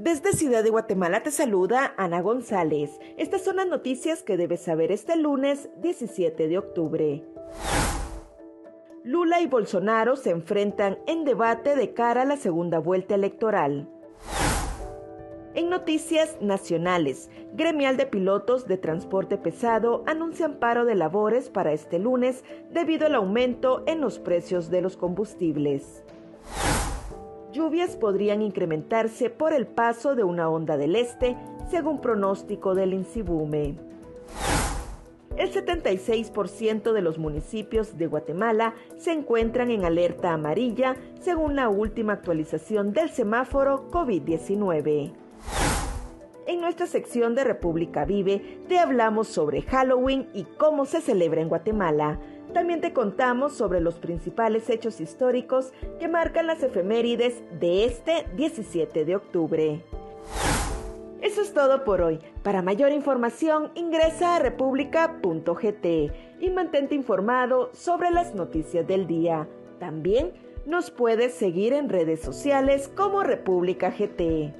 Desde Ciudad de Guatemala te saluda Ana González. Estas son las noticias que debes saber este lunes 17 de octubre. Lula y Bolsonaro se enfrentan en debate de cara a la segunda vuelta electoral. En noticias nacionales, Gremial de Pilotos de Transporte Pesado anuncian paro de labores para este lunes debido al aumento en los precios de los combustibles. Lluvias podrían incrementarse por el paso de una onda del este, según pronóstico del INSIBUME. El 76% de los municipios de Guatemala se encuentran en alerta amarilla, según la última actualización del semáforo COVID-19. Nuestra sección de República Vive te hablamos sobre Halloween y cómo se celebra en Guatemala. También te contamos sobre los principales hechos históricos que marcan las efemérides de este 17 de octubre. Eso es todo por hoy. Para mayor información ingresa a república.gt y mantente informado sobre las noticias del día. También nos puedes seguir en redes sociales como República GT.